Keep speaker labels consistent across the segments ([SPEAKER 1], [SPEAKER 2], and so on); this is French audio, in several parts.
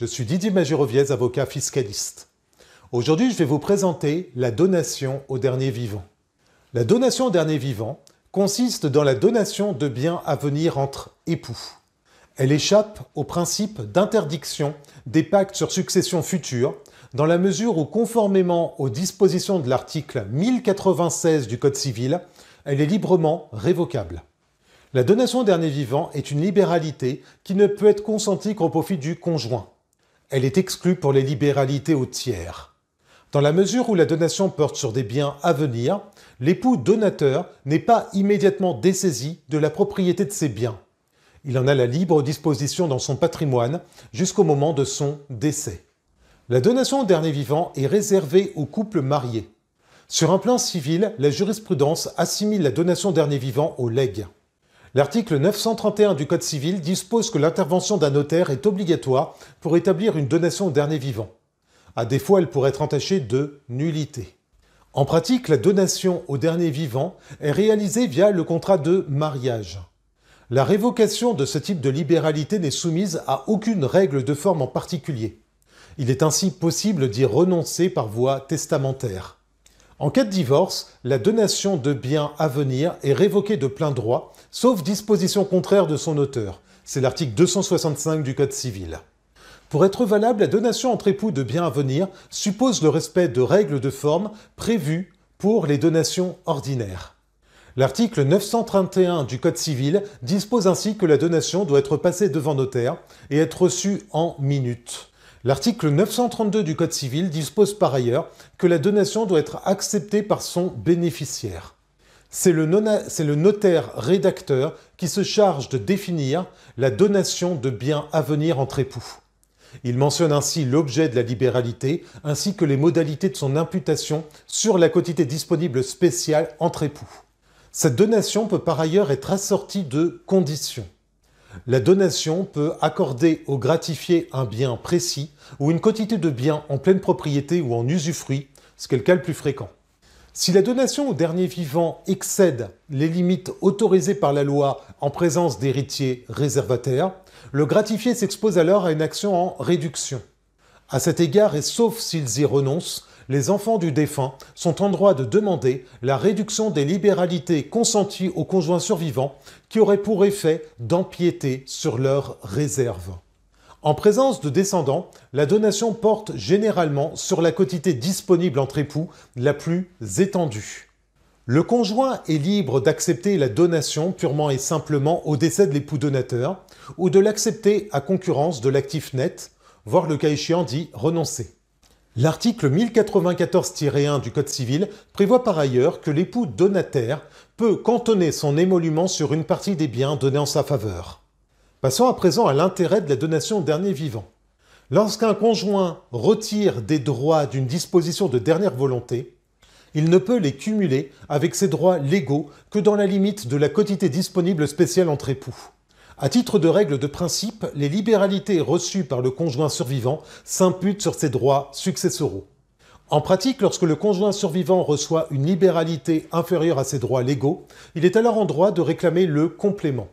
[SPEAKER 1] Je suis Didier Magiroviez, avocat fiscaliste. Aujourd'hui, je vais vous présenter la donation au dernier vivant. La donation au dernier vivant consiste dans la donation de biens à venir entre époux. Elle échappe au principe d'interdiction des pactes sur succession future, dans la mesure où, conformément aux dispositions de l'article 1096 du Code civil, elle est librement révocable. La donation au dernier vivant est une libéralité qui ne peut être consentie qu'au profit du conjoint. Elle est exclue pour les libéralités au tiers. Dans la mesure où la donation porte sur des biens à venir, l'époux donateur n'est pas immédiatement dessaisi de la propriété de ces biens. Il en a la libre disposition dans son patrimoine jusqu'au moment de son décès. La donation au dernier vivant est réservée aux couples mariés. Sur un plan civil, la jurisprudence assimile la donation dernier vivant au legs. L'article 931 du Code civil dispose que l'intervention d'un notaire est obligatoire pour établir une donation au dernier vivant. À défaut, elle pourrait être entachée de nullité. En pratique, la donation au dernier vivant est réalisée via le contrat de mariage. La révocation de ce type de libéralité n'est soumise à aucune règle de forme en particulier. Il est ainsi possible d'y renoncer par voie testamentaire. En cas de divorce, la donation de biens à venir est révoquée de plein droit, sauf disposition contraire de son auteur. C'est l'article 265 du Code civil. Pour être valable, la donation entre époux de biens à venir suppose le respect de règles de forme prévues pour les donations ordinaires. L'article 931 du Code civil dispose ainsi que la donation doit être passée devant notaire et être reçue en minutes. L'article 932 du Code civil dispose par ailleurs que la donation doit être acceptée par son bénéficiaire. C'est le, notaire rédacteur qui se charge de définir la donation de biens à venir entre époux. Il mentionne ainsi l'objet de la libéralité ainsi que les modalités de son imputation sur la quotité disponible spéciale entre époux. Cette donation peut par ailleurs être assortie de conditions. La donation peut accorder au gratifié un bien précis ou une quantité de biens en pleine propriété ou en usufruit, ce qui est le cas le plus fréquent. Si la donation au dernier vivant excède les limites autorisées par la loi en présence d'héritiers réservataires, le gratifié s'expose alors à une action en réduction. À cet égard, et sauf s'ils y renoncent, les enfants du défunt sont en droit de demander la réduction des libéralités consenties aux conjoints survivants qui auraient pour effet d'empiéter sur leurs réserves. En présence de descendants, la donation porte généralement sur la quotité disponible entre époux la plus étendue. Le conjoint est libre d'accepter la donation purement et simplement au décès de l'époux donateur ou de l'accepter à concurrence de l'actif net, voire le cas échéant dit renoncer. L'article 1094-1 du Code civil prévoit par ailleurs que l'époux donataire peut cantonner son émolument sur une partie des biens donnés en sa faveur. Passons à présent à l'intérêt de la donation au dernier vivant. Lorsqu'un conjoint retire des droits d'une disposition de dernière volonté, il ne peut les cumuler avec ses droits légaux que dans la limite de la quotité disponible spéciale entre époux. À titre de règle de principe, les libéralités reçues par le conjoint survivant s'imputent sur ses droits successoraux. En pratique, lorsque le conjoint survivant reçoit une libéralité inférieure à ses droits légaux, il est alors en droit de réclamer le complément.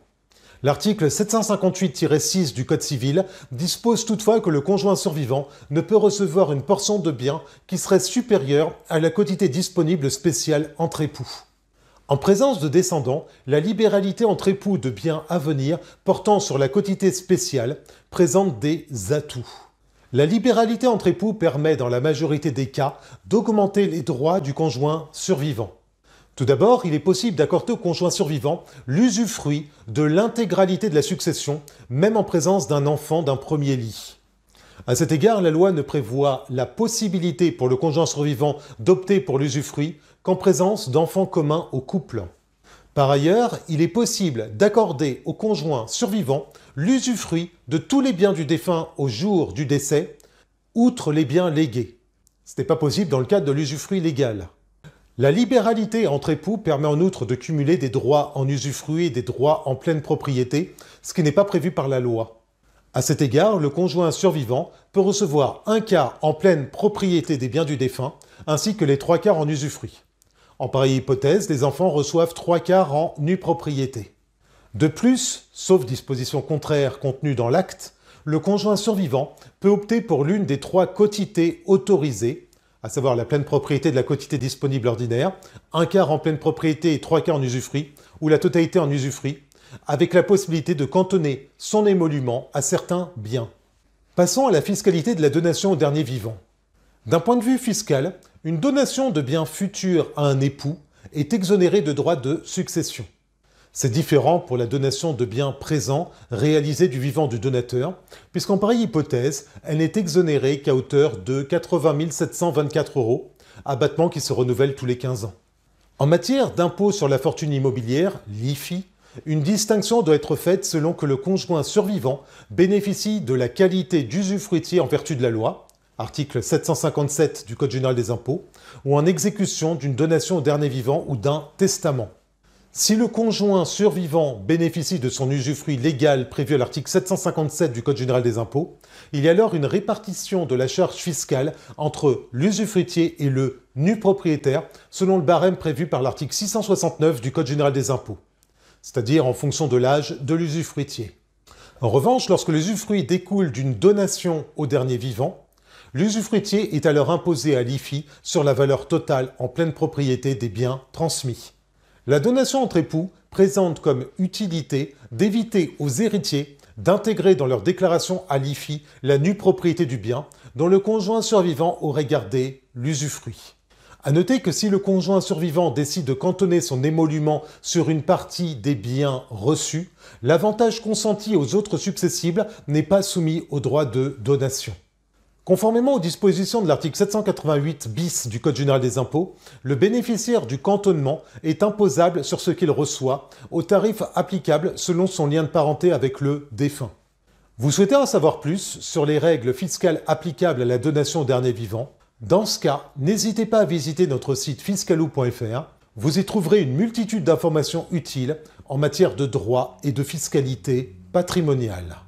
[SPEAKER 1] L'article 758-6 du Code civil dispose toutefois que le conjoint survivant ne peut recevoir une portion de biens qui serait supérieure à la quotité disponible spéciale entre époux. En présence de descendants, la libéralité entre époux de biens à venir portant sur la quotité spéciale présente des atouts. La libéralité entre époux permet dans la majorité des cas d'augmenter les droits du conjoint survivant. Tout d'abord, il est possible d'accorder au conjoint survivant l'usufruit de l'intégralité de la succession, même en présence d'un enfant d'un premier lit. À cet égard, la loi ne prévoit la possibilité pour le conjoint survivant d'opter pour l'usufruit qu'en présence d'enfants communs au couple. Par ailleurs, il est possible d'accorder au conjoint survivant l'usufruit de tous les biens du défunt au jour du décès, outre les biens légués. Ce n'est pas possible dans le cadre de l'usufruit légal. La libéralité entre époux permet en outre de cumuler des droits en usufruit et des droits en pleine propriété, ce qui n'est pas prévu par la loi. À cet égard, le conjoint survivant peut recevoir un quart en pleine propriété des biens du défunt, ainsi que les trois quarts en usufruit. En pareille hypothèse, les enfants reçoivent trois quarts en nue propriété. De plus, sauf disposition contraire contenue dans l'acte, le conjoint survivant peut opter pour l'une des trois quotités autorisées, à savoir la pleine propriété de la quotité disponible ordinaire, un quart en pleine propriété et trois quarts en usufruit, ou la totalité en usufruit, avec la possibilité de cantonner son émolument à certains biens. Passons à la fiscalité de la donation au dernier vivant. D'un point de vue fiscal, une donation de biens futurs à un époux est exonérée de droits de succession. C'est différent pour la donation de biens présents réalisés du vivant du donateur, puisqu'en pareille hypothèse, elle n'est exonérée qu'à hauteur de 80 724 euros, abattement qui se renouvelle tous les 15 ans. En matière d'impôt sur la fortune immobilière, l'IFI, une distinction doit être faite selon que le conjoint survivant bénéficie de la qualité d'usufruitier en vertu de la loi, article 757 du Code général des impôts, ou en exécution d'une donation au dernier vivant ou d'un testament. Si le conjoint survivant bénéficie de son usufruit légal prévu à l'article 757 du Code général des impôts, il y a alors une répartition de la charge fiscale entre l'usufruitier et le nu propriétaire selon le barème prévu par l'article 669 du Code général des impôts c'est-à-dire en fonction de l'âge de l'usufruitier. En revanche, lorsque l'usufruit découle d'une donation au dernier vivant, l'usufruitier est alors imposé à l'IFI sur la valeur totale en pleine propriété des biens transmis. La donation entre époux présente comme utilité d'éviter aux héritiers d'intégrer dans leur déclaration à l'IFI la nue propriété du bien dont le conjoint survivant aurait gardé l'usufruit. À noter que si le conjoint survivant décide de cantonner son émolument sur une partie des biens reçus, l'avantage consenti aux autres successibles n'est pas soumis au droit de donation. Conformément aux dispositions de l'article 788 bis du Code général des impôts, le bénéficiaire du cantonnement est imposable sur ce qu'il reçoit, au tarif applicable selon son lien de parenté avec le défunt. Vous souhaitez en savoir plus sur les règles fiscales applicables à la donation au dernier vivant dans ce cas, n'hésitez pas à visiter notre site fiscalou.fr. Vous y trouverez une multitude d'informations utiles en matière de droit et de fiscalité patrimoniale.